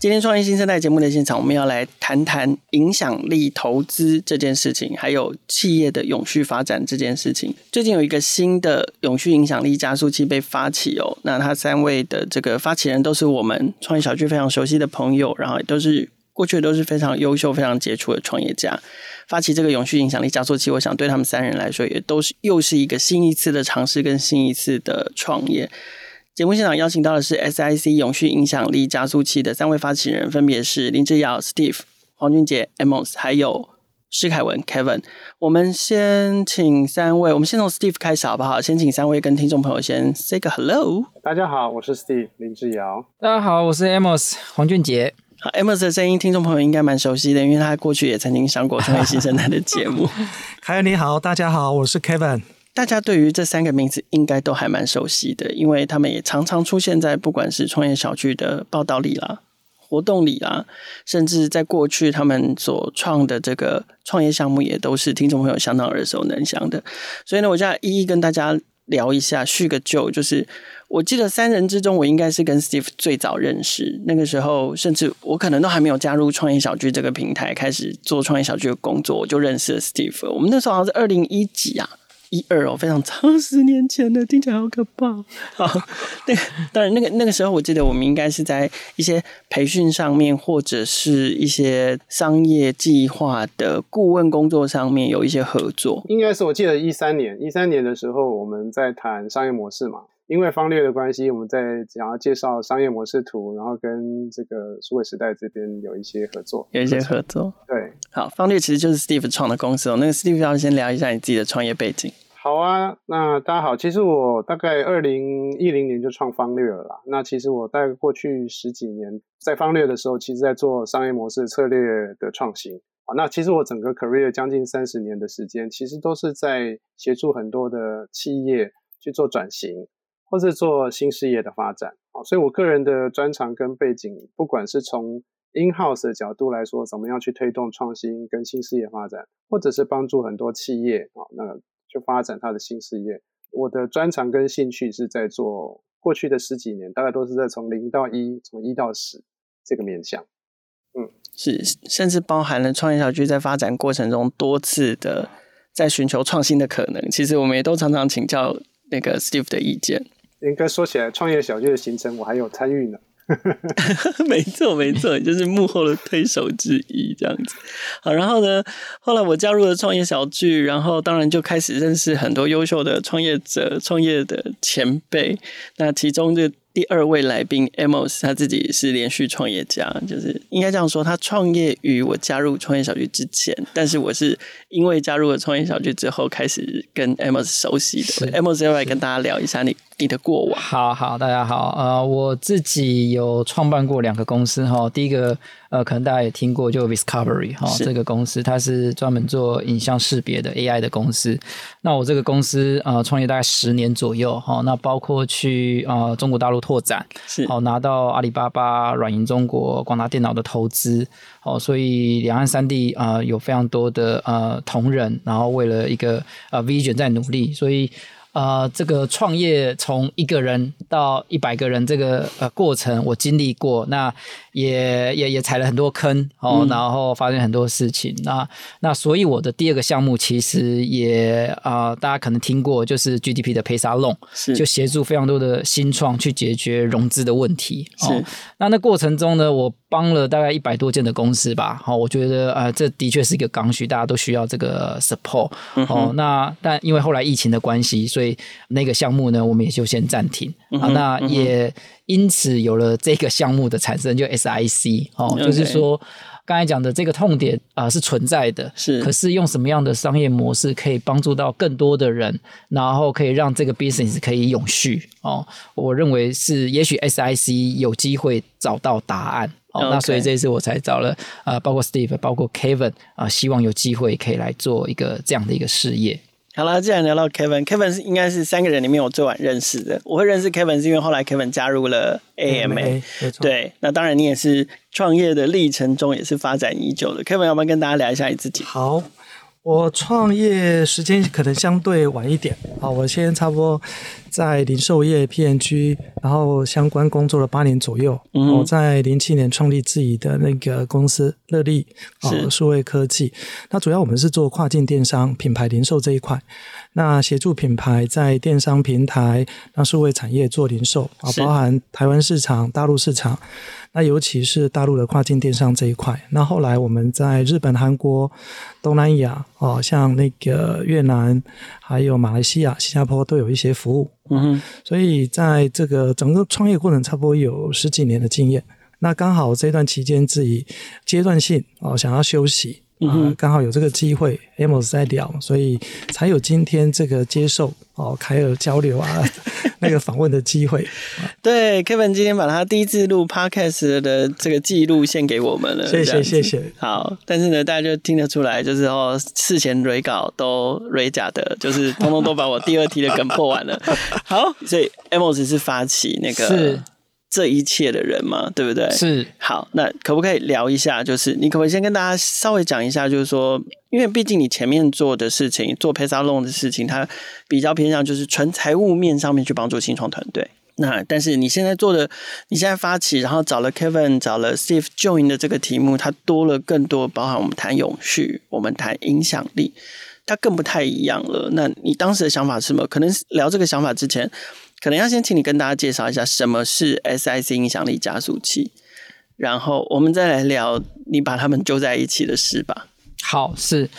今天创业新生代节目的现场，我们要来谈谈影响力投资这件事情，还有企业的永续发展这件事情。最近有一个新的永续影响力加速器被发起哦，那他三位的这个发起人都是我们创业小聚非常熟悉的朋友，然后都是过去都是非常优秀、非常杰出的创业家。发起这个永续影响力加速器，我想对他们三人来说，也都是又是一个新一次的尝试跟新一次的创业。节目现场邀请到的是 SIC 永续影响力加速器的三位发起人，分别是林志尧 Steve、黄俊杰 Amos，还有施凯文 Kevin。我们先请三位，我们先从 Steve 开始好不好？先请三位跟听众朋友先 say 个 hello。大家好，我是 Steve 林志尧。大家好，我是 Amos 黄俊杰。好，Amos 的声音听众朋友应该蛮熟悉的，因为他过去也曾经上过创业新生代的节目。凯文你好，大家好，我是 Kevin。大家对于这三个名字应该都还蛮熟悉的，因为他们也常常出现在不管是创业小区的报道里啦、活动里啦，甚至在过去他们所创的这个创业项目也都是听众朋友相当耳熟能详的。所以呢，我就要一一跟大家聊一下，叙个旧。就是我记得三人之中，我应该是跟 Steve 最早认识，那个时候甚至我可能都还没有加入创业小区这个平台，开始做创业小区的工作，我就认识了 Steve。我们那时候好像是二零一几啊。一二哦，非常长十年前的，听起来好可怕。好，那个当然，那个那个时候，我记得我们应该是在一些培训上面，或者是一些商业计划的顾问工作上面有一些合作。应该是我记得一三年，一三年的时候，我们在谈商业模式嘛。因为方略的关系，我们在想要介绍商业模式图，然后跟这个数位时代这边有一些合作，有一些合作。对，好，方略其实就是 Steve 创的公司哦。那个 Steve 要先聊一下你自己的创业背景。好啊，那大家好，其实我大概二零一零年就创方略了啦。那其实我大概过去十几年在方略的时候，其实在做商业模式策略的创新。好，那其实我整个 career 将近三十年的时间，其实都是在协助很多的企业去做转型。或是做新事业的发展，啊，所以我个人的专长跟背景，不管是从 in house 的角度来说，怎么样去推动创新跟新事业发展，或者是帮助很多企业啊，那去发展它的新事业，我的专长跟兴趣是在做过去的十几年，大概都是在从零到一，从一到十这个面向，嗯，是，甚至包含了创业小聚在发展过程中多次的在寻求创新的可能，其实我们也都常常请教那个 Steve 的意见。应该说起来，创业小聚的行程我还有参与呢。没错，没错，就是幕后的推手之一，这样子。好，然后呢，后来我加入了创业小聚，然后当然就开始认识很多优秀的创业者、创业的前辈。那其中就。第二位来宾 Amos，他自己是连续创业家，就是应该这样说，他创业于我加入创业小区之前，但是我是因为加入了创业小区之后，开始跟 Amos 熟悉的。Amos 要不要跟大家聊一下你你的过往？好好，大家好，呃，我自己有创办过两个公司哈，第一个。呃，可能大家也听过，就 Discovery 哈，这个公司它是专门做影像识别的 AI 的公司。那我这个公司呃创业大概十年左右哈，那包括去呃中国大陆拓展，是好拿到阿里巴巴、软银中国、广达电脑的投资，哦，所以两岸三地啊、呃、有非常多的呃同仁，然后为了一个呃 Vision 在努力，所以。呃，这个创业从一个人到一百个人这个呃过程，我经历过，那也也也踩了很多坑哦，嗯、然后发生很多事情。那那所以我的第二个项目其实也啊、呃，大家可能听过，就是 GDP 的 PaySalon，是就协助非常多的新创去解决融资的问题。是、哦，那那过程中呢，我帮了大概一百多间的公司吧。好、哦，我觉得啊、呃，这的确是一个刚需，大家都需要这个 support。嗯、哦，那但因为后来疫情的关系，所以那个项目呢，我们也就先暂停、嗯、啊。那也因此有了这个项目的产生，就 SIC 哦，嗯、就是说刚才讲的这个痛点啊、呃、是存在的，是。可是用什么样的商业模式可以帮助到更多的人，然后可以让这个 business 可以永续哦？我认为是，也许 SIC 有机会找到答案哦。那所以这一次我才找了啊、呃，包括 Steve，包括 Kevin 啊、呃，希望有机会可以来做一个这样的一个事业。好了，既然聊到 Kevin，Kevin 是应该是三个人里面我最晚认识的。我会认识 Kevin 是因为后来 Kevin 加入了 AMA，对，那当然你也是创业的历程中也是发展已久的。Kevin 要不要跟大家聊一下你自己？好。我创业时间可能相对晚一点，啊，我先差不多在零售业 P&G，然后相关工作了八年左右。嗯，我在零七年创立自己的那个公司乐力啊数位科技，那主要我们是做跨境电商品牌零售这一块，那协助品牌在电商平台那数位产业做零售啊，包含台湾市场、大陆市场。那尤其是大陆的跨境电商这一块，那后来我们在日本、韩国、东南亚哦，像那个越南、还有马来西亚、新加坡都有一些服务。嗯哼，所以在这个整个创业过程，差不多有十几年的经验。那刚好这段期间自己阶段性哦，想要休息。嗯，刚好有这个机会，Amos 在聊，所以才有今天这个接受哦凯尔交流啊 那个访问的机会。对，Kevin 今天把他第一次录 Podcast 的这个记录献给我们了，谢谢谢谢。好，但是呢，大家就听得出来，就是哦，事前蕊稿都蕊假的，就是通通都把我第二题的梗破完了。好，所以 Amos 是发起那个是。这一切的人嘛，对不对？是。好，那可不可以聊一下？就是你可不可以先跟大家稍微讲一下？就是说，因为毕竟你前面做的事情，做 PaySalon 的事情，它比较偏向就是纯财务面上面去帮助新创团队。那但是你现在做的，你现在发起，然后找了 Kevin，找了 Steve join 的这个题目，它多了更多，包含我们谈永续，我们谈影响力，它更不太一样了。那你当时的想法是什么？可能聊这个想法之前。可能要先请你跟大家介绍一下什么是 SIC 影响力加速器，然后我们再来聊你把他们揪在一起的事吧。好，是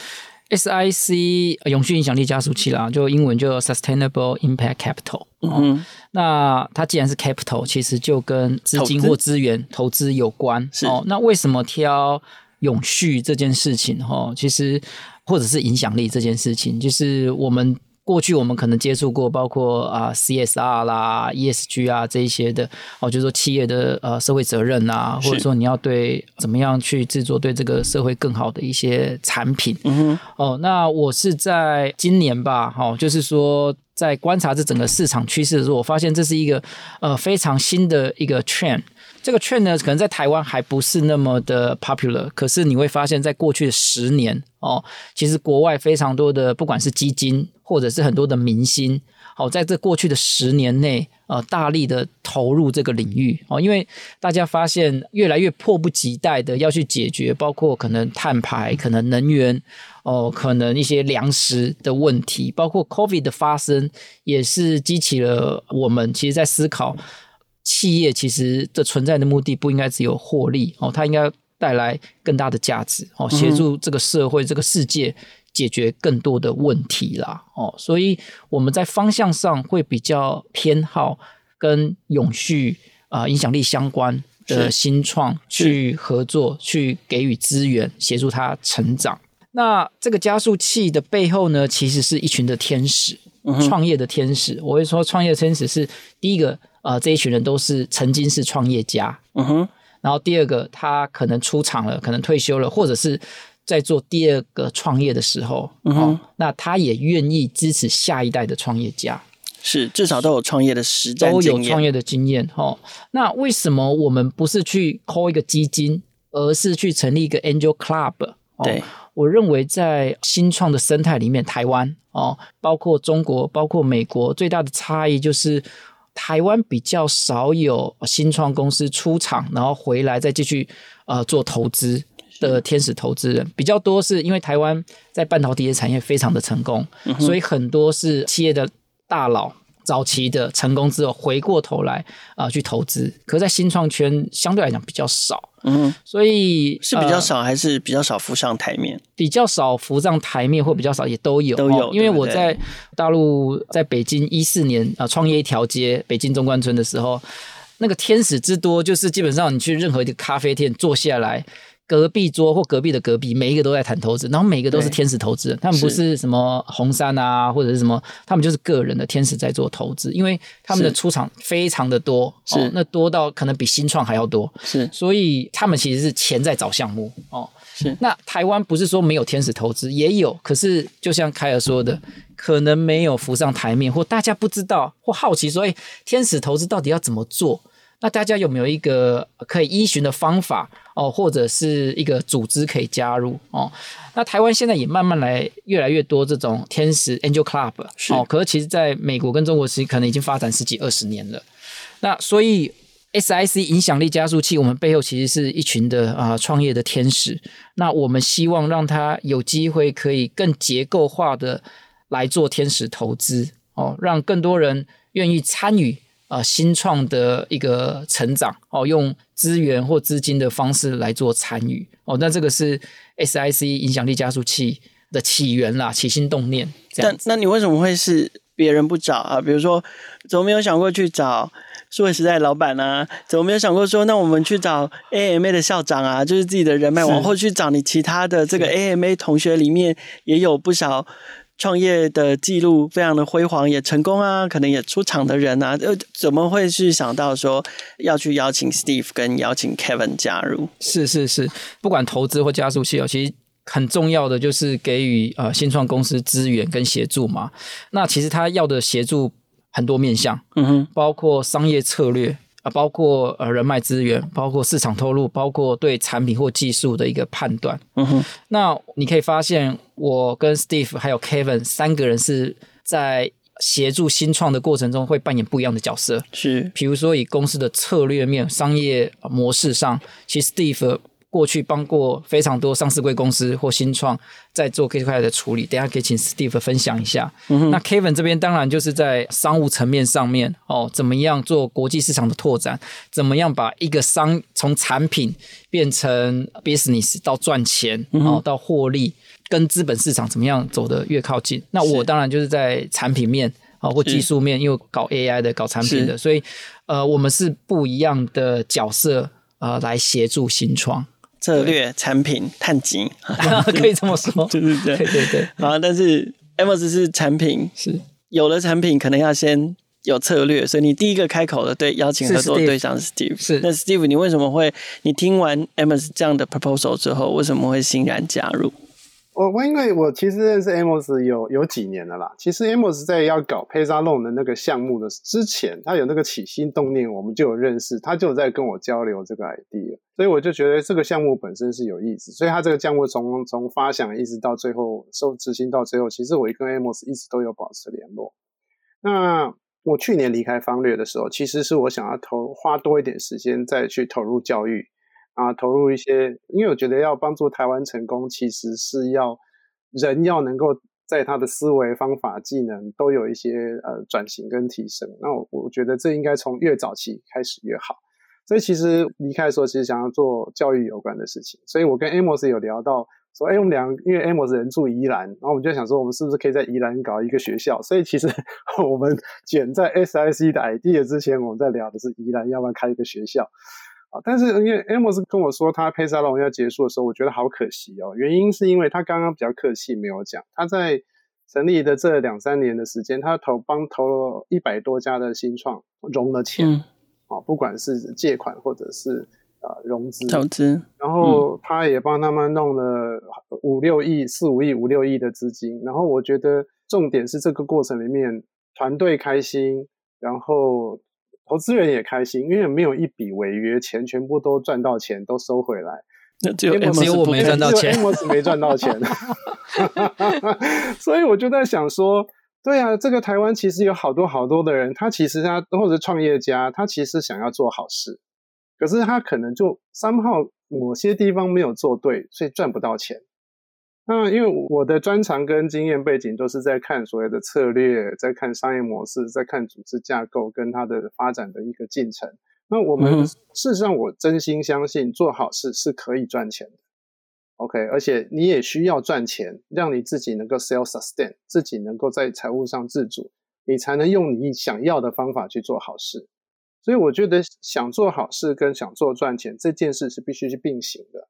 SIC 永续影响力加速器啦，就英文就 Sustainable Impact Capital。嗯哼，那它既然是 capital，其实就跟资金或资源投资有关。是哦，那为什么挑永续这件事情？哈，其实或者是影响力这件事情，就是我们。过去我们可能接触过，包括啊 CSR 啦、ESG 啊这一些的哦，就是说企业的呃社会责任啊，或者说你要对怎么样去制作对这个社会更好的一些产品。嗯哼。哦，那我是在今年吧，哈，就是说在观察这整个市场趋势的时候，我发现这是一个呃非常新的一个 trend。这个券呢，可能在台湾还不是那么的 popular，可是你会发现在过去的十年哦，其实国外非常多的不管是基金或者是很多的明星，好，在这过去的十年内，呃，大力的投入这个领域哦，因为大家发现越来越迫不及待的要去解决，包括可能碳排、可能能源哦，可能一些粮食的问题，包括 COVID 的发生，也是激起了我们其实在思考。企业其实的存在的目的不应该只有获利哦，它应该带来更大的价值哦，协助这个社会、这个世界解决更多的问题啦哦，所以我们在方向上会比较偏好跟永续啊、呃、影响力相关的新创去合作，去给予资源，协助它成长。那这个加速器的背后呢，其实是一群的天使，创业的天使。我会说，创业的天使是第一个。呃，这一群人都是曾经是创业家，嗯哼。然后第二个，他可能出场了，可能退休了，或者是在做第二个创业的时候，嗯哼。哦，那他也愿意支持下一代的创业家，是至少都有创业的实战，都有创业的经验。哦，那为什么我们不是去 call 一个基金，而是去成立一个 Angel Club？哦，对，我认为在新创的生态里面，台湾哦，包括中国，包括美国，最大的差异就是。台湾比较少有新创公司出场，然后回来再继续呃做投资的天使投资人。比较多，是因为台湾在半导体的产业非常的成功，嗯、所以很多是企业的大佬早期的成功之后回过头来啊、呃、去投资，可是在新创圈相对来讲比较少。嗯，所以是比较少，呃、还是比较少浮上台面？比较少浮上台面，或比较少也都有，都有。哦、因为我在大陆，在北京一四年啊、呃，创业一条街，北京中关村的时候，那个天使之多，就是基本上你去任何一个咖啡店坐下来。隔壁桌或隔壁的隔壁，每一个都在谈投资，然后每一个都是天使投资人，他们不是什么红杉啊，或者是什么，他们就是个人的天使在做投资，因为他们的出场非常的多，是、哦、那多到可能比新创还要多，是，所以他们其实是钱在找项目哦，是。那台湾不是说没有天使投资，也有，可是就像凯尔说的，可能没有浮上台面，或大家不知道，或好奇说，哎，天使投资到底要怎么做？那大家有没有一个可以依循的方法哦，或者是一个组织可以加入哦？那台湾现在也慢慢来越来越多这种天使 Angel Club 是哦，可是其实在美国跟中国其实可能已经发展十几二十年了。那所以 SIC 影响力加速器，我们背后其实是一群的啊、呃、创业的天使。那我们希望让他有机会可以更结构化的来做天使投资哦，让更多人愿意参与。啊、呃，新创的一个成长哦，用资源或资金的方式来做参与哦，那这个是 SIC 影响力加速器的起源啦，起心动念。但那你为什么会是别人不找啊？比如说，怎么没有想过去找数位时代老板啊？怎么没有想过说，那我们去找 AMA 的校长啊？就是自己的人脉往后去找你其他的这个 AMA 同学里面也有不少。创业的记录非常的辉煌，也成功啊，可能也出场的人啊，呃，怎么会去想到说要去邀请 Steve 跟邀请 Kevin 加入？是是是，不管投资或加速器哦，其实很重要的就是给予呃新创公司资源跟协助嘛。那其实他要的协助很多面向，嗯哼，包括商业策略。啊，包括呃人脉资源，包括市场透露，包括对产品或技术的一个判断。嗯哼，那你可以发现，我跟 Steve 还有 Kevin 三个人是在协助新创的过程中会扮演不一样的角色。是，比如说以公司的策略面、商业模式上，其实 Steve。过去帮过非常多上市贵公司或新创在做这块的处理，等下可以请 Steve 分享一下。嗯、那 Kevin 这边当然就是在商务层面上面哦，怎么样做国际市场的拓展，怎么样把一个商从产品变成 business 到赚钱哦，到获利，跟资本市场怎么样走得越靠近。那我当然就是在产品面啊或技术面，因为搞 AI 的、搞产品的，所以呃，我们是不一样的角色呃，来协助新创。策略、产品、探金，可以这么说，对对对，对对对。好，但是 Amos 是产品，是有了产品，可能要先有策略，所以你第一个开口的对邀请合作对象是 Steve，是，是那 Steve，你为什么会？你听完 Amos 这样的 proposal 之后，为什么会欣然加入？我我因为我其实认识 Amos 有有几年了啦。其实 Amos 在要搞 Payzalon 的那个项目的之前，他有那个起心动念，我们就有认识，他就在跟我交流这个 idea，所以我就觉得这个项目本身是有意思。所以他这个项目从从发想一直到最后收执行到最后，其实我跟 Amos 一直都有保持联络。那我去年离开方略的时候，其实是我想要投花多一点时间再去投入教育。啊，投入一些，因为我觉得要帮助台湾成功，其实是要人要能够在他的思维、方法、技能都有一些呃转型跟提升。那我我觉得这应该从越早期开始越好。所以其实离开的时候，其实想要做教育有关的事情。所以我跟 Amos 有聊到说，哎，我们两个因为 Amos 人住宜兰，然后我们就想说，我们是不是可以在宜兰搞一个学校？所以其实 我们卷在 SIC 的 idea 之前，我们在聊的是宜兰要不要开一个学校。啊，但是因为 Amos 跟我说他 Payzalon 要结束的时候，我觉得好可惜哦。原因是因为他刚刚比较客气，没有讲他在成立的这两三年的时间，他投帮投了一百多家的新创融了钱，啊、嗯，不管是借款或者是啊、呃、融资投资，然后他也帮他们弄了五六亿、四五亿、五六亿的资金。然后我觉得重点是这个过程里面团队开心，然后。投资人也开心，因为没有一笔违约钱，全部都赚到钱，都收回来。那只有 Amos 我没赚到钱，Amos 没赚到钱。所以我就在想说，对啊，这个台湾其实有好多好多的人，他其实他或者创业家，他其实想要做好事，可是他可能就 somehow 某些地方没有做对，所以赚不到钱。那因为我的专长跟经验背景都是在看所谓的策略，在看商业模式，在看组织架构跟它的发展的一个进程。那我们事实上，我真心相信做好事是可以赚钱的。OK，而且你也需要赚钱，让你自己能够 self sustain，自己能够在财务上自主，你才能用你想要的方法去做好事。所以我觉得想做好事跟想做赚钱这件事是必须去并行的。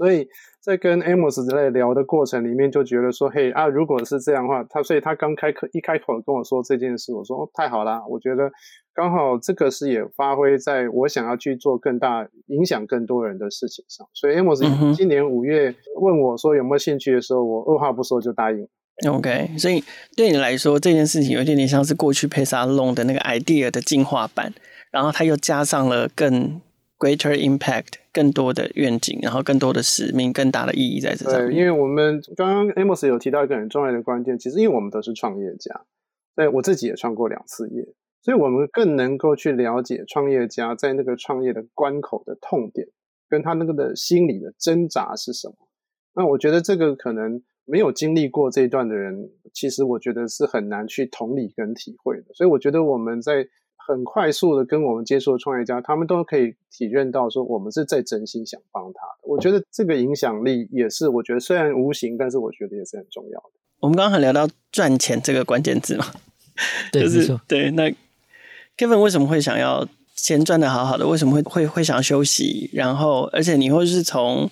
所以在跟 Amos 之类聊的过程里面，就觉得说，嘿啊，如果是这样的话，他所以他刚开口一开口跟我说这件事，我说哦，太好了，我觉得刚好这个是也发挥在我想要去做更大影响更多人的事情上。所以 Amos 今年五月问我说有没有兴趣的时候，我二话不说就答应。OK，所以对你来说这件事情有点点像是过去 Paysalon 的那个 idea 的进化版，然后他又加上了更 greater impact。更多的愿景，然后更多的使命，更大的意义在这上面。对，因为我们刚刚 Amos 有提到一个很重要的关键，其实因为我们都是创业家，对，我自己也创过两次业，所以我们更能够去了解创业家在那个创业的关口的痛点，跟他那个的心理的挣扎是什么。那我觉得这个可能没有经历过这一段的人，其实我觉得是很难去同理跟体会的。所以我觉得我们在。很快速的跟我们接触的创业家，他们都可以体认到说，我们是在真心想帮他的。我觉得这个影响力也是，我觉得虽然无形，但是我觉得也是很重要的。我们刚刚还聊到赚钱这个关键字嘛，对，就是没错。对，那 Kevin 为什么会想要钱赚的好好的？为什么会会会想要休息？然后，而且你会是从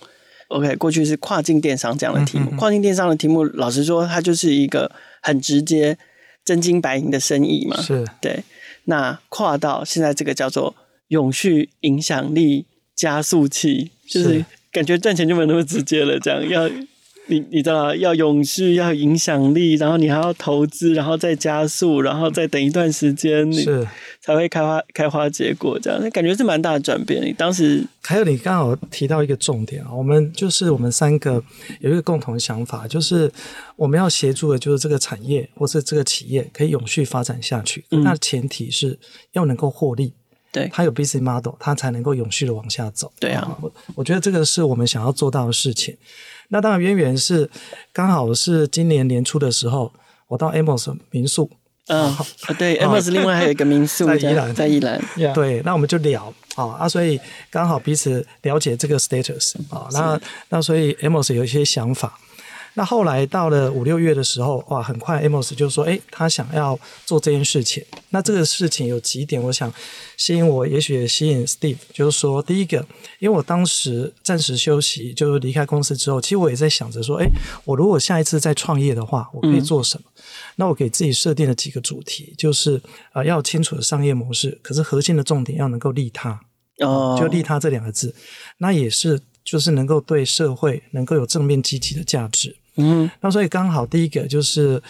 OK 过去是跨境电商这样的题目，跨境电商的题目，老实说，它就是一个很直接、真金白银的生意嘛，是对。那跨到现在这个叫做永续影响力加速器，就是感觉赚钱就没有那么直接了。这样要你你知道要永续要影响力，然后你还要投资，然后再加速，然后再等一段时间，是才会开花开花结果。这样那感觉是蛮大的转变。你当时还有你刚好提到一个重点啊，我们就是我们三个 有一个共同的想法，就是。我们要协助的就是这个产业或是这个企业可以永续发展下去，嗯、那前提是要能够获利，对，它有 business model，它才能够永续的往下走。对啊，我我觉得这个是我们想要做到的事情。那当然渊源是刚好是今年年初的时候，我到 Amos 民宿，嗯，啊对，Amos 另外还有一个民宿在宜兰，在宜兰，对，那我们就聊啊啊，所以刚好彼此了解这个 status 啊，那那所以 Amos 有一些想法。那后来到了五六月的时候，哇，很快 Amos 就说：“诶，他想要做这件事情。”那这个事情有几点，我想吸引我，也许也吸引 Steve，就是说，第一个，因为我当时暂时休息，就是离开公司之后，其实我也在想着说：“诶，我如果下一次再创业的话，我可以做什么？”嗯、那我给自己设定了几个主题，就是啊、呃，要清楚的商业模式，可是核心的重点要能够利他哦，就利他这两个字，那也是就是能够对社会能够有正面积极的价值。嗯，那所以刚好第一个就是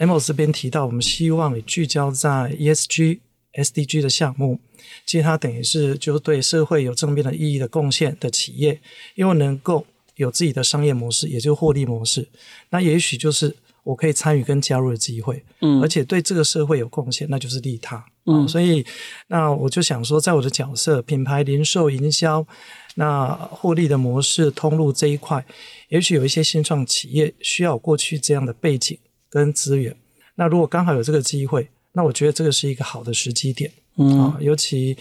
Amos 这边提到，我们希望你聚焦在 ESG、SDG 的项目，其实它等于是就是对社会有正面的意义的贡献的企业，因为能够有自己的商业模式，也就是获利模式，那也许就是我可以参与跟加入的机会，嗯，而且对这个社会有贡献，那就是利他，嗯，所以那我就想说，在我的角色，品牌零售营销。那获利的模式通路这一块，也许有一些新创企业需要过去这样的背景跟资源。那如果刚好有这个机会，那我觉得这个是一个好的时机点。嗯啊，尤其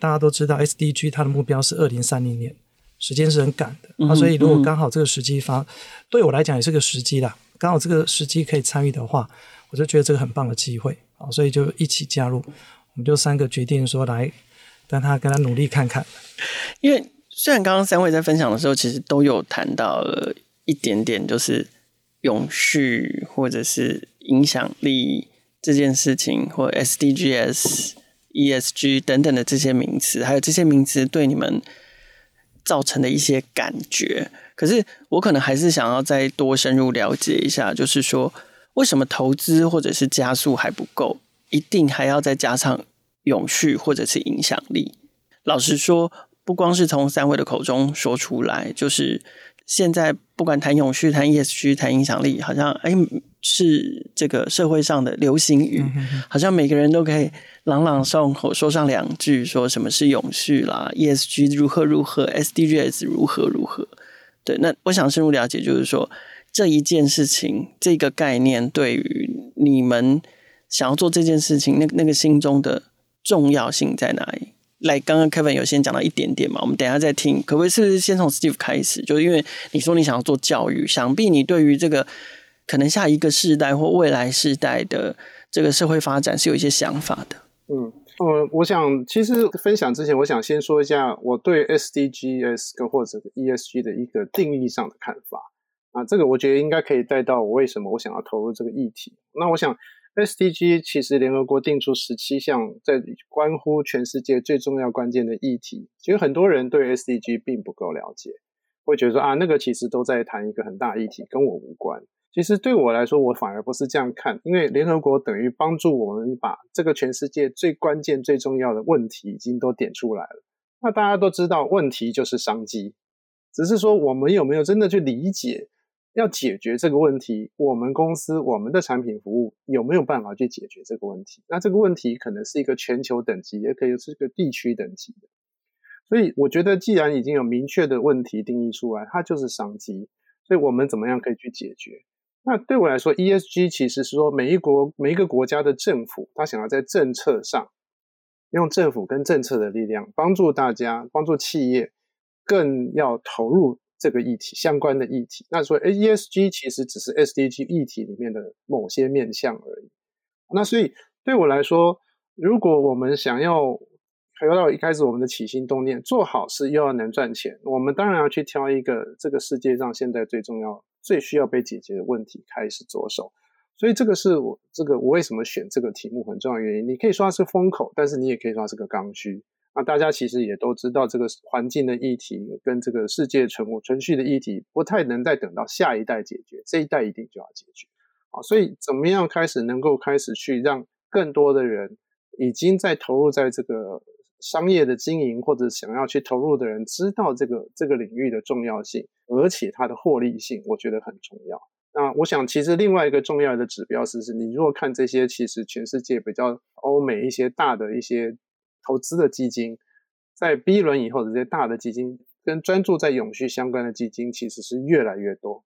大家都知道 SDG 它的目标是二零三零年，时间是很赶的。嗯、啊，所以如果刚好这个时机发，对我来讲也是个时机啦。刚好这个时机可以参与的话，我就觉得这个很棒的机会啊，所以就一起加入。我们就三个决定说来跟他跟他努力看看，因为。虽然刚刚三位在分享的时候，其实都有谈到了一点点，就是永续或者是影响力这件事情，或 SDGs、ESG 等等的这些名词，还有这些名词对你们造成的一些感觉。可是我可能还是想要再多深入了解一下，就是说为什么投资或者是加速还不够，一定还要再加上永续或者是影响力？老实说。不光是从三位的口中说出来，就是现在不管谈永续、谈 ESG、谈影响力，好像哎是这个社会上的流行语，好像每个人都可以朗朗上口说上两句，说什么是永续啦，ESG 如何如何，SDGs 如何如何。对，那我想深入了解，就是说这一件事情，这个概念对于你们想要做这件事情，那那个心中的重要性在哪里？来，刚刚 Kevin 有先讲到一点点嘛，我们等一下再听。可不可以是不是先从 Steve 开始？就因为你说你想要做教育，想必你对于这个可能下一个世代或未来世代的这个社会发展是有一些想法的。嗯，呃，我想其实分享之前，我想先说一下我对 SDGs 跟或者 ESG 的一个定义上的看法啊，这个我觉得应该可以带到我为什么我想要投入这个议题。那我想 SDG 其实联合国定出十七项在关乎全世界最重要关键的议题，其实很多人对 SDG 并不够了解，会觉得说啊，那个其实都在谈一个很大议题，跟我无关。其实对我来说，我反而不是这样看，因为联合国等于帮助我们把这个全世界最关键、最重要的问题已经都点出来了。那大家都知道，问题就是商机，只是说我们有没有真的去理解，要解决这个问题，我们公司、我们的产品服务有没有办法去解决这个问题？那这个问题可能是一个全球等级，也可以是一个地区等级的。所以我觉得，既然已经有明确的问题定义出来，它就是商机，所以我们怎么样可以去解决？那对我来说，ESG 其实是说每一国每一个国家的政府，他想要在政策上用政府跟政策的力量帮助大家，帮助企业更要投入这个议题相关的议题。那所以 ESG 其实只是 SDG 议题里面的某些面向而已。那所以对我来说，如果我们想要回到一开始我们的起心动念，做好事又要能赚钱，我们当然要去挑一个这个世界上现在最重要。最需要被解决的问题开始着手，所以这个是我这个我为什么选这个题目很重要的原因。你可以说它是风口，但是你也可以说它是个刚需。那大家其实也都知道，这个环境的议题跟这个世界存活存续的议题，不太能再等到下一代解决，这一代一定就要解决。啊，所以怎么样开始能够开始去让更多的人已经在投入在这个商业的经营或者想要去投入的人知道这个这个领域的重要性。而且它的获利性，我觉得很重要。那我想，其实另外一个重要的指标是，是你如果看这些，其实全世界比较欧美一些大的一些投资的基金，在 B 轮以后的这些大的基金，跟专注在永续相关的基金，其实是越来越多。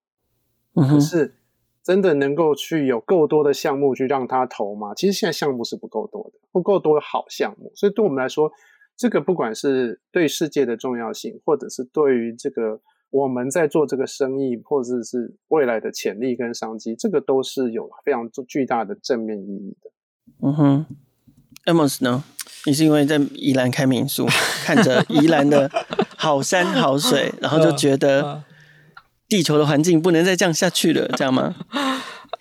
嗯，可是真的能够去有够多的项目去让他投吗？其实现在项目是不够多的，不够多的好项目。所以对我们来说，这个不管是对世界的重要性，或者是对于这个。我们在做这个生意，或者是未来的潜力跟商机，这个都是有非常巨大的正面意义的。嗯哼，Amos 呢？你是因为在宜兰开民宿，看着宜兰的好山好水，然后就觉得地球的环境不能再这样下去了，这样吗？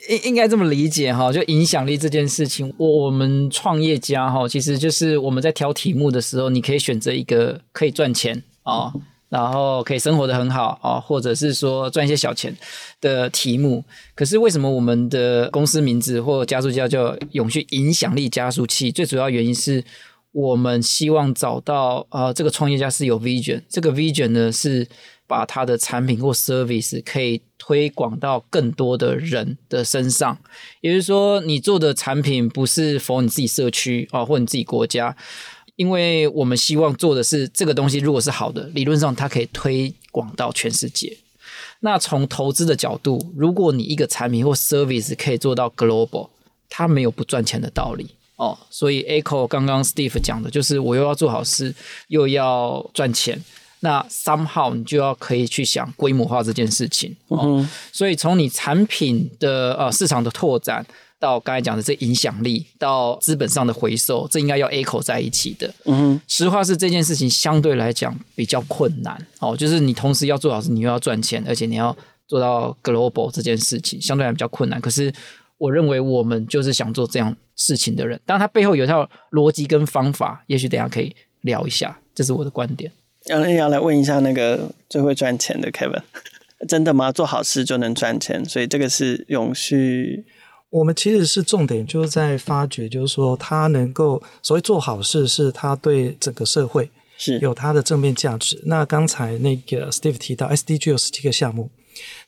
应应该这么理解哈，就影响力这件事情，我我们创业家哈，其实就是我们在挑题目的时候，你可以选择一个可以赚钱啊。哦然后可以生活的很好啊，或者是说赚一些小钱的题目。可是为什么我们的公司名字或加速器叫永续影响力加速器？最主要原因是我们希望找到啊，这个创业家是有 vision，这个 vision 呢是把他的产品或 service 可以推广到更多的人的身上。也就是说，你做的产品不是 for 你自己社区啊，或你自己国家。因为我们希望做的是这个东西，如果是好的，理论上它可以推广到全世界。那从投资的角度，如果你一个产品或 service 可以做到 global，它没有不赚钱的道理哦。所以 Echo 刚刚 Steve 讲的就是，我又要做好事，又要赚钱。那 somehow 你就要可以去想规模化这件事情。哦、嗯。所以从你产品的呃市场的拓展。到刚才讲的这影响力，到资本上的回收，这应该要 echo 在一起的。嗯哼，实话是这件事情相对来讲比较困难哦，就是你同时要做好事，你又要赚钱，而且你要做到 global 这件事情，相对来比较困难。可是我认为我们就是想做这样事情的人，当然他背后有一套逻辑跟方法，也许等下可以聊一下，这是我的观点。要要来问一下那个最会赚钱的 Kevin，真的吗？做好事就能赚钱？所以这个是永续。我们其实是重点，就是在发掘，就是说他能够所谓做好事，是他对整个社会是有他的正面价值。那刚才那个 Steve 提到 SDG 有十七个项目，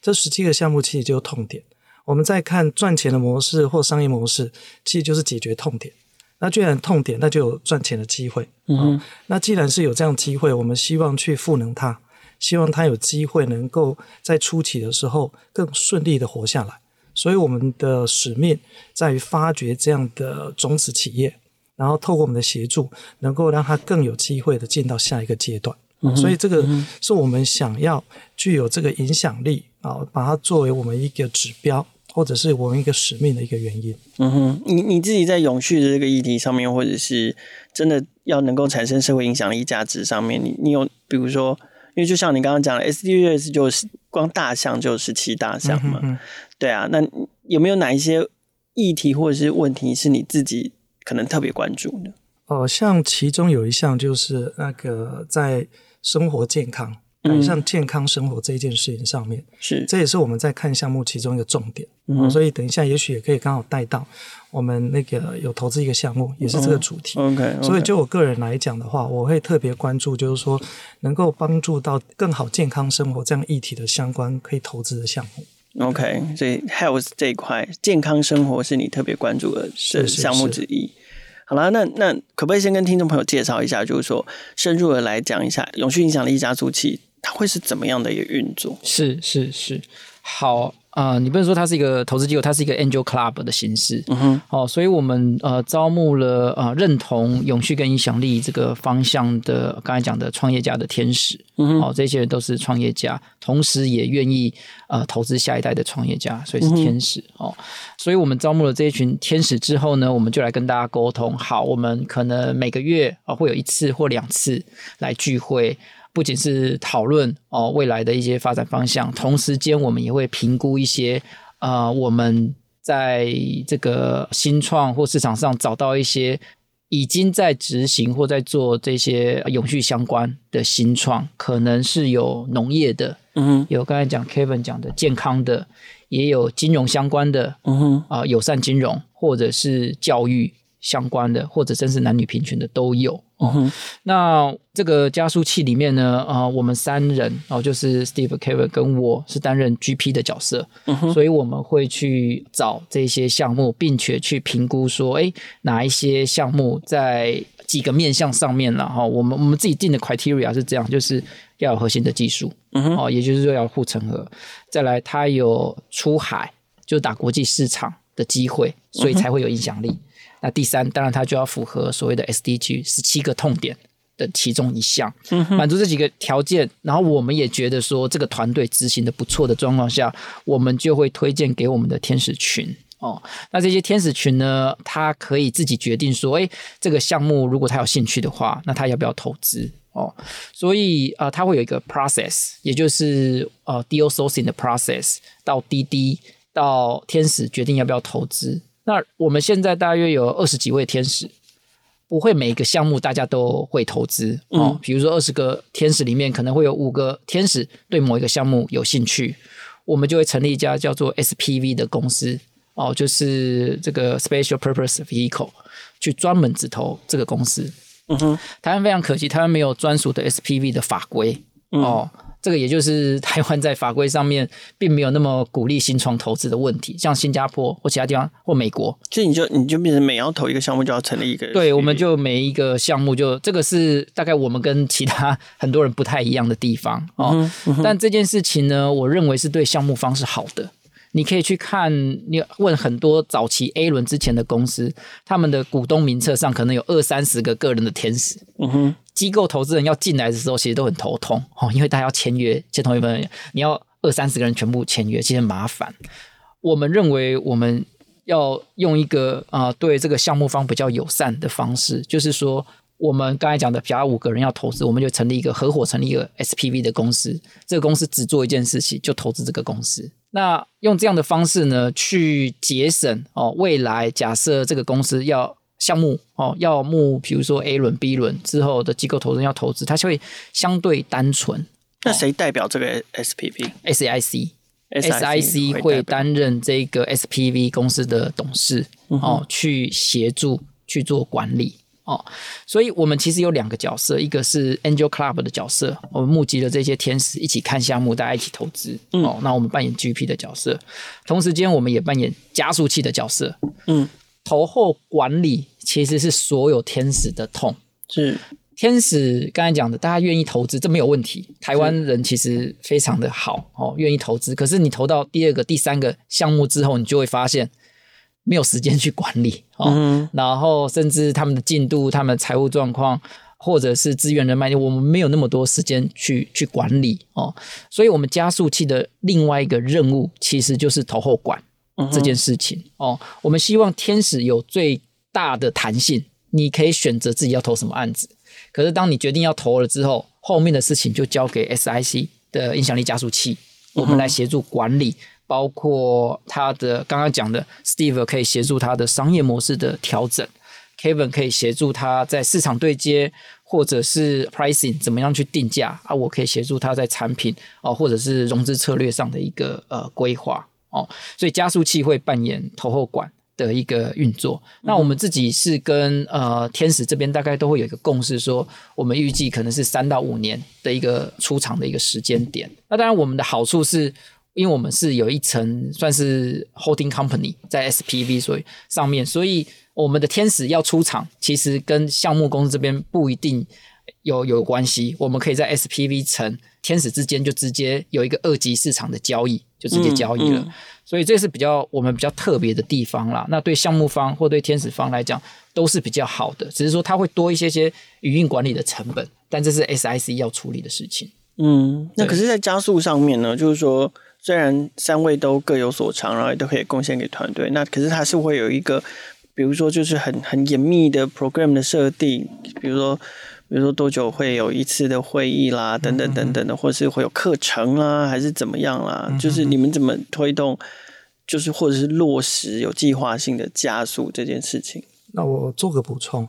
这十七个项目其实就是痛点。我们在看赚钱的模式或商业模式，其实就是解决痛点。那既然痛点，那就有赚钱的机会。嗯哼，那既然是有这样机会，我们希望去赋能它，希望它有机会能够在初期的时候更顺利的活下来。所以我们的使命在于发掘这样的种子企业，然后透过我们的协助，能够让它更有机会的进到下一个阶段。嗯、所以这个是我们想要具有这个影响力啊，把它作为我们一个指标或者是我们一个使命的一个原因。嗯哼，你你自己在永续的这个议题上面，或者是真的要能够产生社会影响力价值上面，你你有比如说，因为就像你刚刚讲的，SDGs 就是光大象就是七大项嘛，嗯、对啊，那有没有哪一些议题或者是问题是你自己可能特别关注的？哦、呃，像其中有一项就是那个在生活健康，改善健康生活这一件事情上面，是这也是我们在看项目其中一个重点。嗯、呃，所以等一下也许也可以刚好带到我们那个有投资一个项目，也是这个主题。嗯、okay, OK，所以就我个人来讲的话，我会特别关注，就是说能够帮助到更好健康生活这样议题的相关可以投资的项目。OK，所以 Health 这一块健康生活是你特别关注的项目之一。好啦，那那可不可以先跟听众朋友介绍一下，就是说深入的来讲一下永续影响力加速器，它会是怎么样的一个运作？是是是，好。啊、呃，你不能说它是一个投资机构，它是一个 Angel Club 的形式。嗯哼，哦，所以我们呃招募了呃认同永续跟影响力这个方向的刚才讲的创业家的天使。嗯哼，哦，这些人都是创业家，同时也愿意呃投资下一代的创业家，所以是天使。嗯、哦，所以我们招募了这一群天使之后呢，我们就来跟大家沟通。好，我们可能每个月啊、呃、会有一次或两次来聚会。不仅是讨论哦未来的一些发展方向，同时间我们也会评估一些呃我们在这个新创或市场上找到一些已经在执行或在做这些永续相关的新创，可能是有农业的，嗯哼，有刚才讲 Kevin 讲的健康的，也有金融相关的，嗯哼，啊、呃、友善金融或者是教育相关的，或者真是男女平权的都有。哦、嗯，那这个加速器里面呢，啊、呃，我们三人哦，就是 Steve、Kevin 跟我是担任 GP 的角色，嗯，所以我们会去找这些项目，并且去评估说，哎，哪一些项目在几个面向上面了哈、哦，我们我们自己定的 criteria 是这样，就是要有核心的技术，嗯，哦，也就是说要护城河，再来它有出海，就打国际市场的机会，所以才会有影响力。嗯那第三，当然它就要符合所谓的 SDG 十七个痛点的其中一项，满足这几个条件，然后我们也觉得说这个团队执行的不错的状况下，我们就会推荐给我们的天使群哦。那这些天使群呢，他可以自己决定说，哎，这个项目如果他有兴趣的话，那他要不要投资哦？所以啊，他、呃、会有一个 process，也就是呃 deal sourcing 的 process，到滴滴到天使决定要不要投资。那我们现在大约有二十几位天使，不会每一个项目大家都会投资哦。嗯，比如说二十个天使里面，可能会有五个天使对某一个项目有兴趣，我们就会成立一家叫做 SPV 的公司哦，就是这个 Special Purpose Vehicle，去专门只投这个公司。嗯哼，台湾非常可惜，台湾没有专属的 SPV 的法规哦。嗯这个也就是台湾在法规上面并没有那么鼓励新创投资的问题，像新加坡或其他地方或美国，所以你就你就变成每要投一个项目就要成立一个，对，我们就每一个项目就这个是大概我们跟其他 很多人不太一样的地方哦、嗯嗯。但这件事情呢，我认为是对项目方是好的。你可以去看，你问很多早期 A 轮之前的公司，他们的股东名册上可能有二三十个个人的天使。嗯哼，机构投资人要进来的时候，其实都很头痛哦，因为大家要签约，签同一份，你要二三十个人全部签约，其实很麻烦。我们认为我们要用一个啊、对这个项目方比较友善的方式，就是说，我们刚才讲的，假如五个人要投资，我们就成立一个合伙，成立一个 SPV 的公司，这个公司只做一件事情，就投资这个公司。那用这样的方式呢，去节省哦，未来假设这个公司要项目哦，要募，比如说 A 轮、B 轮之后的机构投资人要投资，它就会相对单纯。那谁代表这个 SPV？SIC，SIC 会担任这个 SPV 公司的董事哦，去协助去做管理。哦，所以我们其实有两个角色，一个是 Angel Club 的角色，我们募集了这些天使一起看项目，大家一起投资。嗯、哦，那我们扮演 GP 的角色，同时间我们也扮演加速器的角色。嗯，投后管理其实是所有天使的痛。是天使刚才讲的，大家愿意投资，这没有问题。台湾人其实非常的好哦，愿意投资。可是你投到第二个、第三个项目之后，你就会发现。没有时间去管理哦、嗯，然后甚至他们的进度、他们的财务状况，或者是资源人脉，我们没有那么多时间去去管理哦。所以，我们加速器的另外一个任务，其实就是投后管这件事情、嗯、哦。我们希望天使有最大的弹性，你可以选择自己要投什么案子。可是当你决定要投了之后，后面的事情就交给 SIC 的影响力加速器，嗯、我们来协助管理，包括他的刚刚讲的 Steve 可以协助他的商业模式的调整。Kevin 可以协助他在市场对接，或者是 pricing 怎么样去定价啊？我可以协助他在产品哦，或者是融资策略上的一个呃规划哦。所以加速器会扮演投后管的一个运作。那我们自己是跟呃天使这边大概都会有一个共识，说我们预计可能是三到五年的一个出厂的一个时间点。那当然我们的好处是，因为我们是有一层算是 holding company 在 SPV 所以上面，所以。我们的天使要出厂，其实跟项目公司这边不一定有有关系。我们可以在 SPV 层天使之间就直接有一个二级市场的交易，就直接交易了。嗯嗯、所以这是比较我们比较特别的地方啦。那对项目方或对天使方来讲都是比较好的，只是说它会多一些些营运管理的成本，但这是 SIC 要处理的事情。嗯，那可是，在加速上面呢，就是说，虽然三位都各有所长，然后也都可以贡献给团队，那可是它是会有一个。比如说，就是很很严密的 program 的设定，比如说，比如说多久会有一次的会议啦，等等等等的，或是会有课程啦，还是怎么样啦？就是你们怎么推动，就是或者是落实有计划性的加速这件事情？那我做个补充，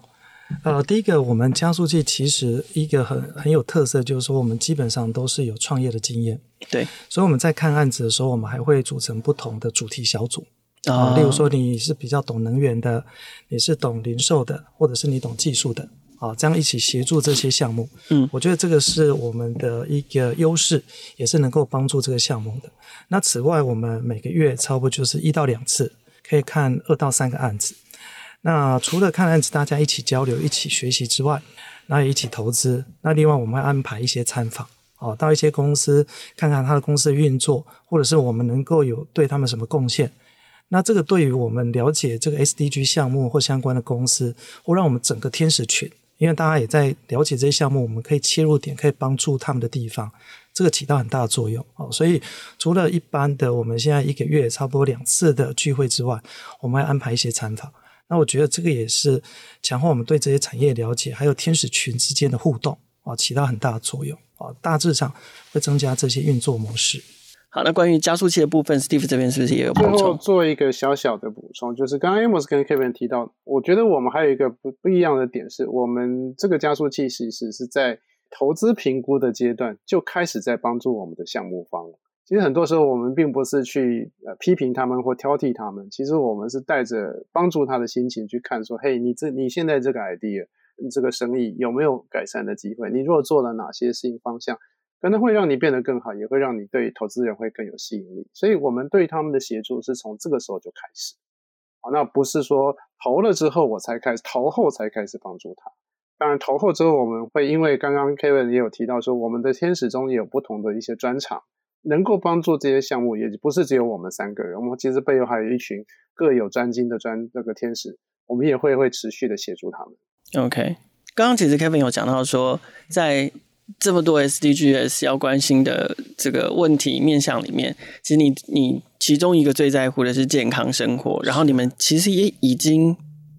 呃，第一个，我们加速器其实一个很很有特色，就是说我们基本上都是有创业的经验，对，所以我们在看案子的时候，我们还会组成不同的主题小组。啊，例如说你是比较懂能源的，你是懂零售的，或者是你懂技术的，啊，这样一起协助这些项目，嗯，我觉得这个是我们的一个优势，也是能够帮助这个项目的。那此外，我们每个月差不多就是一到两次，可以看二到三个案子。那除了看案子，大家一起交流、一起学习之外，那也一起投资。那另外，我们会安排一些参访，哦，到一些公司看看他的公司的运作，或者是我们能够有对他们什么贡献。那这个对于我们了解这个 SDG 项目或相关的公司，或让我们整个天使群，因为大家也在了解这些项目，我们可以切入点，可以帮助他们的地方，这个起到很大的作用。哦，所以除了一般的我们现在一个月差不多两次的聚会之外，我们还安排一些参访。那我觉得这个也是强化我们对这些产业了解，还有天使群之间的互动，啊，起到很大的作用。啊，大致上会增加这些运作模式。好，那关于加速器的部分，Steve 这边是不是也有补充？最后做一个小小的补充，就是刚刚 Amos 跟 Kevin 提到，我觉得我们还有一个不不一样的点是，我们这个加速器其实是在投资评估的阶段就开始在帮助我们的项目方。其实很多时候我们并不是去呃批评他们或挑剔他们，其实我们是带着帮助他的心情去看，说，嘿，你这你现在这个 idea，你这个生意有没有改善的机会？你若做了哪些事情方向？可能会让你变得更好，也会让你对投资人会更有吸引力。所以，我们对他们的协助是从这个时候就开始。好，那不是说投了之后我才开始，投后才开始帮助他。当然，投后之后我们会因为刚刚 Kevin 也有提到说，我们的天使中也有不同的一些专长，能够帮助这些项目，也不是只有我们三个人。我们其实背后还有一群各有专精的专那个天使，我们也会会持续的协助他们。OK，刚刚其实 Kevin 有讲到说在。这么多 SDGs 要关心的这个问题面向里面，其实你你其中一个最在乎的是健康生活，然后你们其实也已经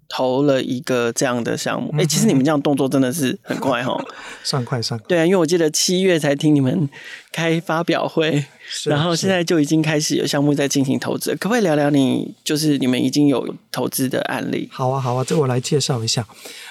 投了一个这样的项目。哎、嗯，其实你们这样动作真的是很快哈，算快算快。对啊，因为我记得七月才听你们开发表会，然后现在就已经开始有项目在进行投资，可不可以聊聊你就是你们已经有投资的案例？好啊，好啊，这我来介绍一下，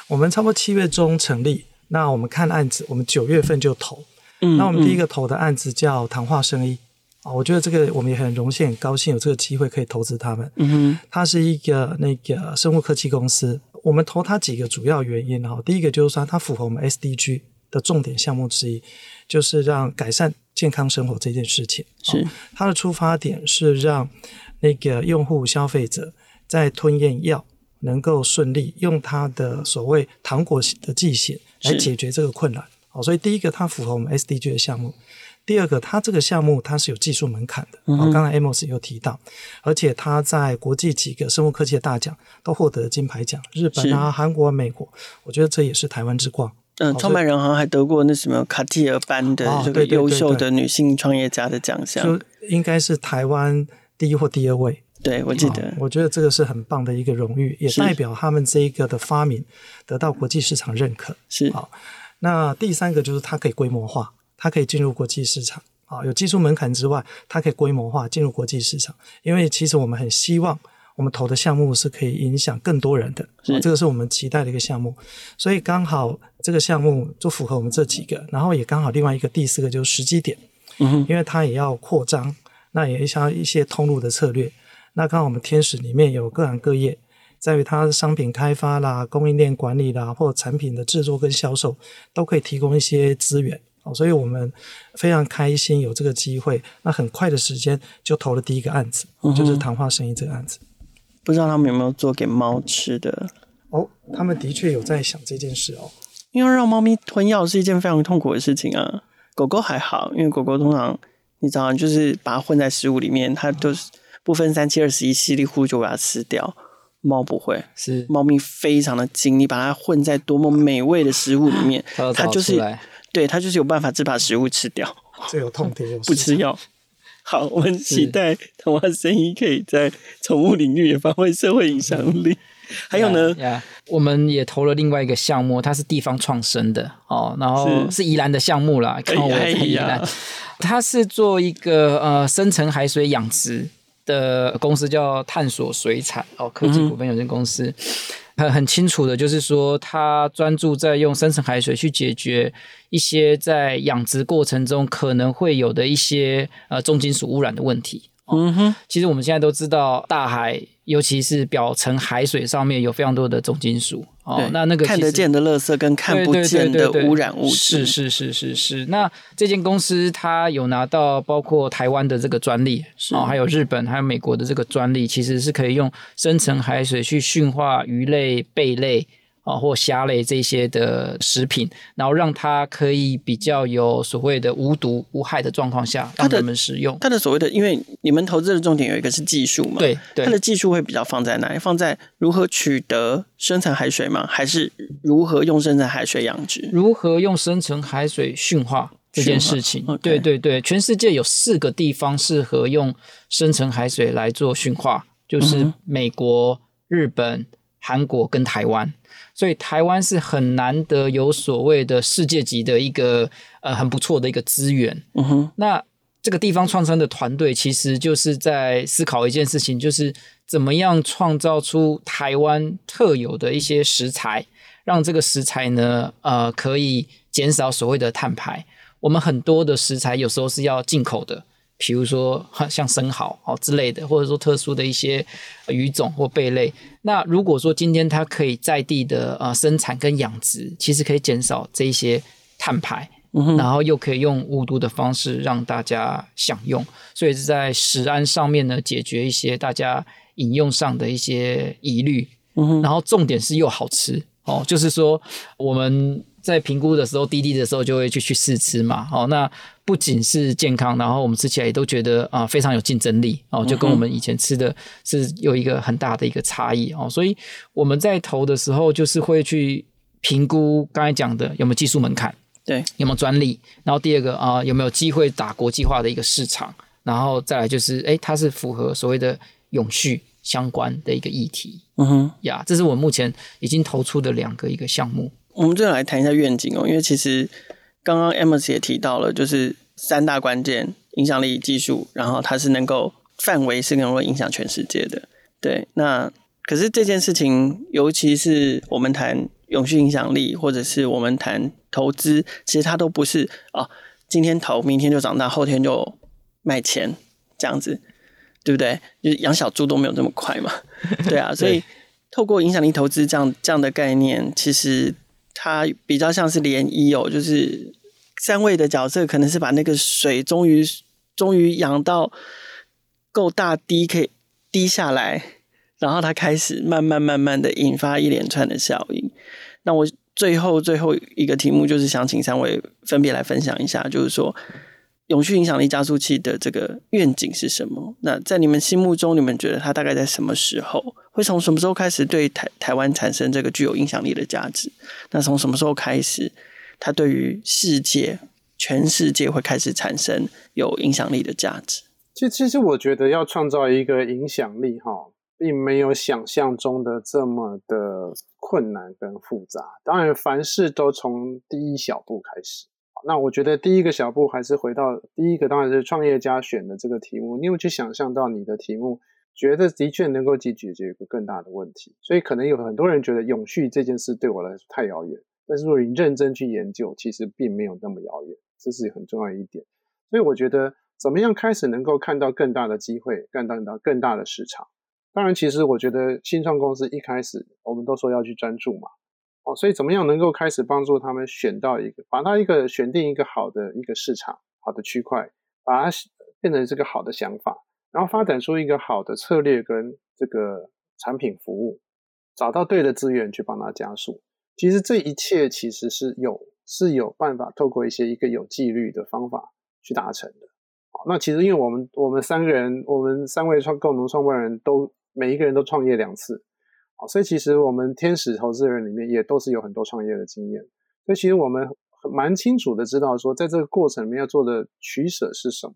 我们差不多七月中成立。那我们看案子，我们九月份就投。嗯，那我们第一个投的案子叫谈话生意啊，我觉得这个我们也很荣幸、很高兴有这个机会可以投资他们。嗯哼，它是一个那个生物科技公司。我们投它几个主要原因哈，第一个就是说它符合我们 SDG 的重点项目之一，就是让改善健康生活这件事情。是，它的出发点是让那个用户消费者在吞咽药能够顺利用它的所谓糖果的剂型。来解决这个困难，好，所以第一个它符合我们 SDG 的项目，第二个它这个项目它是有技术门槛的，好、嗯，刚才 Amos 有提到，而且它在国际几个生物科技的大奖都获得金牌奖，日本啊、韩国、美国，我觉得这也是台湾之光。嗯，创办人好像还得过那什么卡蒂尔班的这个优秀的女性创业家的奖项，就应该是台湾第一或第二位。对，我记得、哦，我觉得这个是很棒的一个荣誉，也代表他们这一个的发明得到国际市场认可。是好、哦，那第三个就是它可以规模化，它可以进入国际市场。啊、哦，有技术门槛之外，它可以规模化进入国际市场。因为其实我们很希望我们投的项目是可以影响更多人的，哦、这个是我们期待的一个项目。所以刚好这个项目就符合我们这几个，然后也刚好另外一个第四个就是时机点，嗯哼，因为它也要扩张，那也想要一些通路的策略。那刚好我们天使里面有各行各业，在于它的商品开发啦、供应链管理啦，或者产品的制作跟销售，都可以提供一些资源哦。所以我们非常开心有这个机会。那很快的时间就投了第一个案子，嗯、就是谈话生意这个案子。不知道他们有没有做给猫吃的？哦，他们的确有在想这件事哦。因为让猫咪吞药是一件非常痛苦的事情啊。狗狗还好，因为狗狗通常你知道，就是把它混在食物里面，它都是。不分三七二十一，稀里糊涂就把它吃掉。猫不会，是猫咪非常的精，你把它混在多么美味的食物里面，它就是对它就是有办法只把食物吃掉。这有痛点，不吃药。好，我们期待童话声音可以在宠物领域也发挥社会影响力。还有呢，yeah, yeah, 我们也投了另外一个项目，它是地方创生的哦，然后是宜兰的项目啦。看我在宜兰，它是做一个呃深层海水养殖。的公司叫探索水产哦，科技股份有限公司，很、嗯、很清楚的，就是说，他专注在用深层海水去解决一些在养殖过程中可能会有的一些呃重金属污染的问题。嗯哼，其实我们现在都知道，大海尤其是表层海水上面有非常多的重金属哦。那那个看得见的垃圾跟看不见的污染物质，是是是是是。那这间公司它有拿到包括台湾的这个专利哦，还有日本还有美国的这个专利，其实是可以用深层海水去驯化鱼类、贝类。啊，或虾类这些的食品，然后让它可以比较有所谓的无毒无害的状况下，让人们食用。它的所谓的，因为你们投资的重点有一个是技术嘛，对，对，它的技术会比较放在哪里？放在如何取得深层海水吗？还是如何用深层海水养殖？如何用深层海水驯化这件事情？对对对，全世界有四个地方适合用深层海水来做驯化，就是美国、日本、韩国跟台湾。所以台湾是很难得有所谓的世界级的一个呃很不错的一个资源。嗯哼，那这个地方创生的团队其实就是在思考一件事情，就是怎么样创造出台湾特有的一些食材，让这个食材呢呃可以减少所谓的碳排。我们很多的食材有时候是要进口的。比如说像生蚝哦之类的，或者说特殊的一些鱼种或贝类。那如果说今天它可以在地的呃生产跟养殖，其实可以减少这一些碳排，嗯，然后又可以用无毒的方式让大家享用，所以是在食安上面呢解决一些大家饮用上的一些疑虑，嗯，然后重点是又好吃哦，就是说我们。在评估的时候，滴滴的时候就会去去试吃嘛。哦，那不仅是健康，然后我们吃起来也都觉得啊非常有竞争力哦，就跟我们以前吃的是有一个很大的一个差异哦。所以我们在投的时候，就是会去评估刚才讲的有没有技术门槛，对，有没有专利，然后第二个啊有没有机会打国际化的一个市场，然后再来就是哎它是符合所谓的永续相关的一个议题。嗯哼，呀，这是我目前已经投出的两个一个项目。我们最后来谈一下愿景哦，因为其实刚刚 Amos 也提到了，就是三大关键：影响力、技术，然后它是能够范围是能够影响全世界的。对，那可是这件事情，尤其是我们谈永续影响力，或者是我们谈投资，其实它都不是哦，今天投，明天就长大，后天就卖钱这样子，对不对？就是养小猪都没有这么快嘛，对啊。所以透过影响力投资这样这样的概念，其实。它比较像是涟漪哦，就是三位的角色可能是把那个水终于终于养到够大滴，可以滴下来，然后它开始慢慢慢慢的引发一连串的效应。那我最后最后一个题目就是想请三位分别来分享一下，就是说永续影响力加速器的这个愿景是什么？那在你们心目中，你们觉得它大概在什么时候？会从什么时候开始对台台湾产生这个具有影响力的价值？那从什么时候开始，它对于世界、全世界会开始产生有影响力的价值？其实，其实我觉得要创造一个影响力，哈，并没有想象中的这么的困难跟复杂。当然，凡事都从第一小步开始。那我觉得第一个小步还是回到第一个，当然是创业家选的这个题目。你有去想象到你的题目，觉得的确能够去解决一个更大的问题。所以，可能有很多人觉得永续这件事对我来说太遥远。但是，如果你认真去研究，其实并没有那么遥远，这是很重要一点。所以，我觉得。怎么样开始能够看到更大的机会，看到更大的市场？当然，其实我觉得新创公司一开始我们都说要去专注嘛，所以怎么样能够开始帮助他们选到一个，把它一个选定一个好的一个市场、好的区块，把它变成这个好的想法，然后发展出一个好的策略跟这个产品服务，找到对的资源去帮他加速。其实这一切其实是有是有办法透过一些一个有纪律的方法去达成的。好那其实，因为我们我们三个人，我们三位创共同创办人都每一个人都创业两次，啊，所以其实我们天使投资人里面也都是有很多创业的经验，所以其实我们蛮清楚的知道说，在这个过程里面要做的取舍是什么，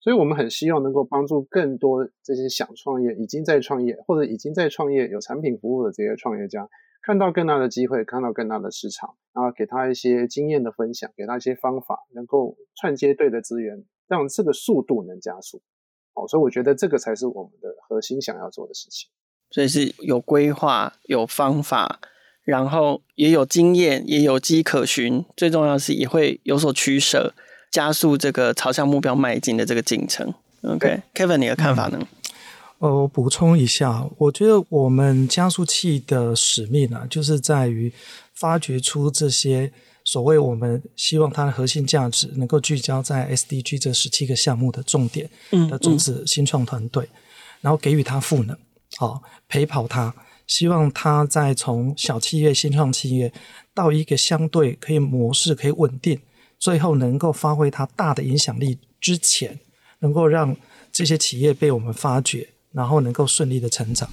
所以我们很希望能够帮助更多这些想创业、已经在创业或者已经在创业有产品服务的这些创业家，看到更大的机会，看到更大的市场，然后给他一些经验的分享，给他一些方法，能够串接对的资源。让这个速度能加速，哦，所以我觉得这个才是我们的核心想要做的事情。所以是有规划、有方法，然后也有经验，也有迹可循。最重要的是也会有所取舍，加速这个朝向目标迈进的这个进程。OK，Kevin，你的看法呢？呃，我补充一下，我觉得我们加速器的使命呢、啊，就是在于发掘出这些。所谓我们希望它的核心价值能够聚焦在 SDG 这十七个项目的重点的种子新创团队，嗯嗯、然后给予它赋能，好陪跑他，希望他在从小企业、新创企业到一个相对可以模式可以稳定，最后能够发挥它大的影响力之前，能够让这些企业被我们发掘，然后能够顺利的成长，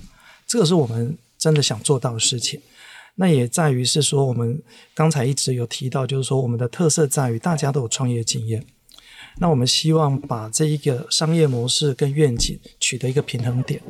这个是我们真的想做到的事情。那也在于是说，我们刚才一直有提到，就是说我们的特色在于大家都有创业经验。那我们希望把这一个商业模式跟愿景取得一个平衡点，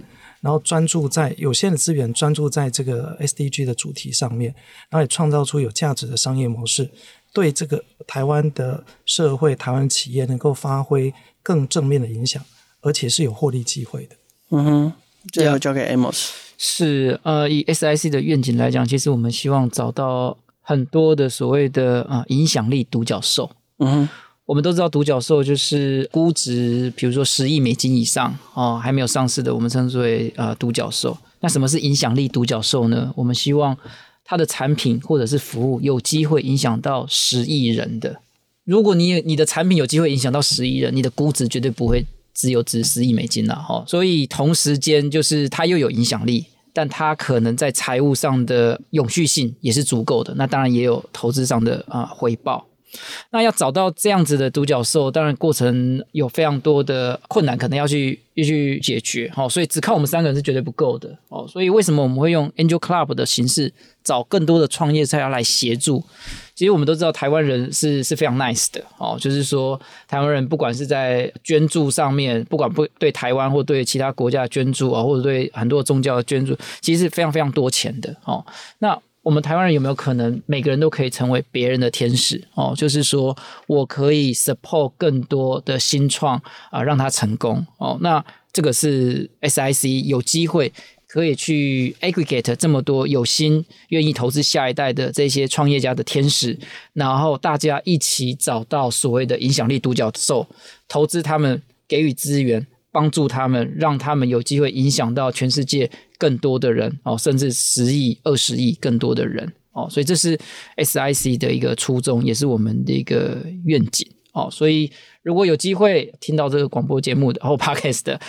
然后专注在有限的资源，专注在这个 SDG 的主题上面，然后也创造出有价值的商业模式，对这个台湾的社会、台湾企业能够发挥更正面的影响，而且是有获利机会的。嗯哼，最后交给 Amos。是呃，以 SIC 的愿景来讲，其实我们希望找到很多的所谓的啊、呃、影响力独角兽。嗯哼，我们都知道独角兽就是估值，比如说十亿美金以上哦，还没有上市的，我们称之为啊、呃、独角兽。那什么是影响力独角兽呢？我们希望它的产品或者是服务有机会影响到十亿人的。如果你你的产品有机会影响到十亿人，你的估值绝对不会。只有值十亿美金了哈，所以同时间就是它又有影响力，但它可能在财务上的永续性也是足够的，那当然也有投资上的啊回报。那要找到这样子的独角兽，当然过程有非常多的困难，可能要去要去解决。好，所以只靠我们三个人是绝对不够的。哦，所以为什么我们会用 Angel Club 的形式，找更多的创业菜要来协助？其实我们都知道，台湾人是是非常 nice 的。哦，就是说台湾人不管是在捐助上面，不管不对台湾或对其他国家的捐助啊，或者对很多宗教的捐助，其实是非常非常多钱的。哦，那。我们台湾人有没有可能每个人都可以成为别人的天使哦？就是说我可以 support 更多的新创啊，让他成功哦。那这个是 SIC 有机会可以去 aggregate 这么多有心愿意投资下一代的这些创业家的天使，然后大家一起找到所谓的影响力独角兽，投资他们，给予资源。帮助他们，让他们有机会影响到全世界更多的人哦，甚至十亿、二十亿更多的人哦，所以这是 SIC 的一个初衷，也是我们的一个愿景哦。所以如果有机会听到这个广播节目的或 Podcast 的，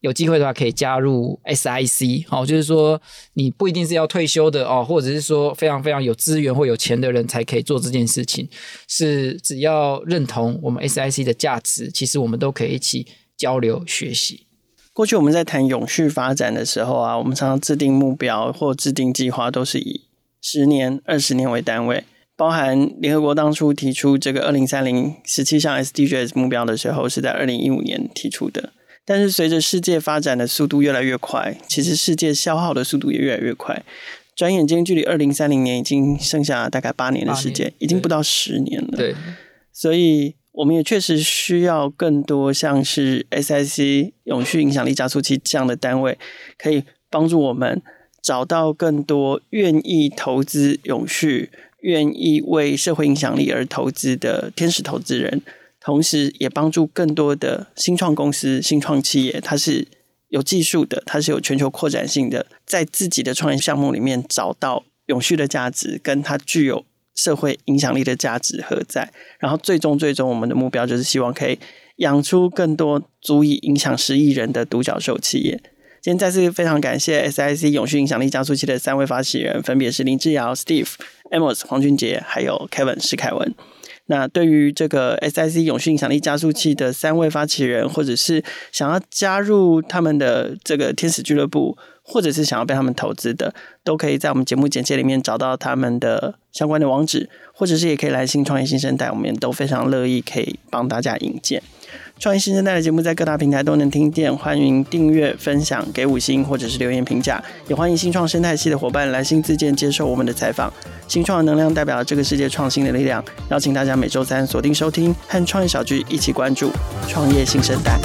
有机会的话可以加入 SIC 哦，就是说你不一定是要退休的哦，或者是说非常非常有资源或有钱的人才可以做这件事情，是只要认同我们 SIC 的价值，其实我们都可以一起。交流学习。过去我们在谈永续发展的时候啊，我们常常制定目标或制定计划，都是以十年、二十年为单位。包含联合国当初提出这个二零三零十七项 SDGs 目标的时候，是在二零一五年提出的。但是随着世界发展的速度越来越快，其实世界消耗的速度也越来越快。转眼间，距离二零三零年已经剩下大概八年的时间，已经不到十年了。对，所以我们也确实需要更多像是 SIC 永续影响力加速器这样的单位，可以帮助我们找到更多愿意投资永续、愿意为社会影响力而投资的天使投资人，同时也帮助更多的新创公司、新创企业，它是。有技术的，它是有全球扩展性的，在自己的创业项目里面找到永续的价值，跟它具有社会影响力的价值何在？然后最终最终，我们的目标就是希望可以养出更多足以影响十亿人的独角兽企业。今天再次非常感谢 SIC 永续影响力加速器的三位发起人，分别是林志尧、Steve、Amos、黄俊杰，还有 Kevin 施凯文。那对于这个 SIC 永续影响力加速器的三位发起人，或者是想要加入他们的这个天使俱乐部，或者是想要被他们投资的，都可以在我们节目简介里面找到他们的相关的网址，或者是也可以来信创业新生代，我们也都非常乐意可以帮大家引荐。创业新生代的节目在各大平台都能听见，欢迎订阅、分享、给五星或者是留言评价，也欢迎新创生态系的伙伴来信自荐接受我们的采访。新创的能量代表了这个世界创新的力量，邀请大家每周三锁定收听，和创业小聚一起关注创业新生代。